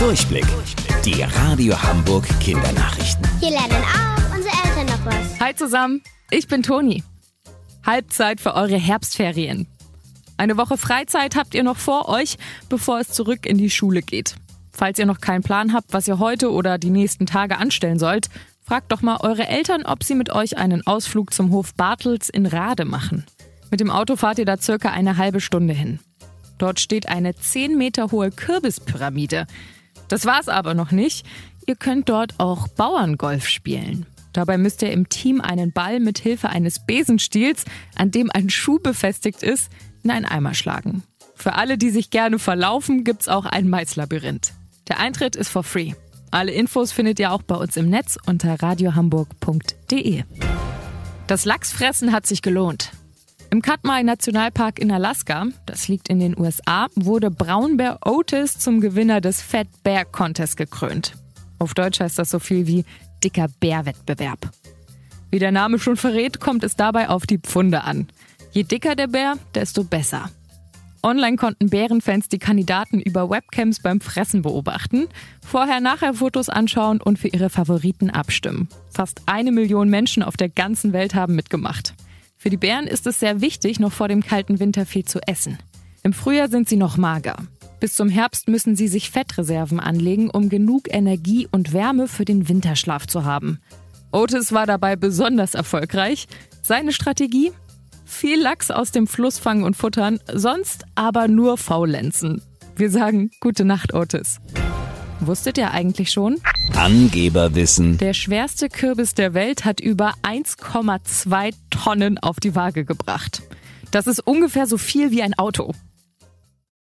Durchblick. Die Radio Hamburg Kindernachrichten. Hier lernen auch unsere Eltern noch was. Hi zusammen, ich bin Toni. Halbzeit für eure Herbstferien. Eine Woche Freizeit habt ihr noch vor euch, bevor es zurück in die Schule geht. Falls ihr noch keinen Plan habt, was ihr heute oder die nächsten Tage anstellen sollt, fragt doch mal eure Eltern, ob sie mit euch einen Ausflug zum Hof Bartels in Rade machen. Mit dem Auto fahrt ihr da circa eine halbe Stunde hin. Dort steht eine 10 Meter hohe Kürbispyramide. Das war's aber noch nicht. Ihr könnt dort auch Bauerngolf spielen. Dabei müsst ihr im Team einen Ball mit Hilfe eines Besenstiels, an dem ein Schuh befestigt ist, in einen Eimer schlagen. Für alle, die sich gerne verlaufen, gibt's auch ein Maislabyrinth. Der Eintritt ist for free. Alle Infos findet ihr auch bei uns im Netz unter radiohamburg.de. Das Lachsfressen hat sich gelohnt. Im Katmai Nationalpark in Alaska, das liegt in den USA, wurde Braunbär Otis zum Gewinner des Fat Bear Contest gekrönt. Auf Deutsch heißt das so viel wie dicker Bärwettbewerb. Wie der Name schon verrät, kommt es dabei auf die Pfunde an. Je dicker der Bär, desto besser. Online konnten Bärenfans die Kandidaten über Webcams beim Fressen beobachten, vorher-nachher Fotos anschauen und für ihre Favoriten abstimmen. Fast eine Million Menschen auf der ganzen Welt haben mitgemacht. Für die Bären ist es sehr wichtig, noch vor dem kalten Winter viel zu essen. Im Frühjahr sind sie noch mager. Bis zum Herbst müssen sie sich Fettreserven anlegen, um genug Energie und Wärme für den Winterschlaf zu haben. Otis war dabei besonders erfolgreich. Seine Strategie? Viel Lachs aus dem Fluss fangen und futtern, sonst aber nur faulenzen. Wir sagen gute Nacht, Otis. Wusstet ihr eigentlich schon? Angeberwissen. Der schwerste Kürbis der Welt hat über 1,2 Tonnen auf die Waage gebracht. Das ist ungefähr so viel wie ein Auto.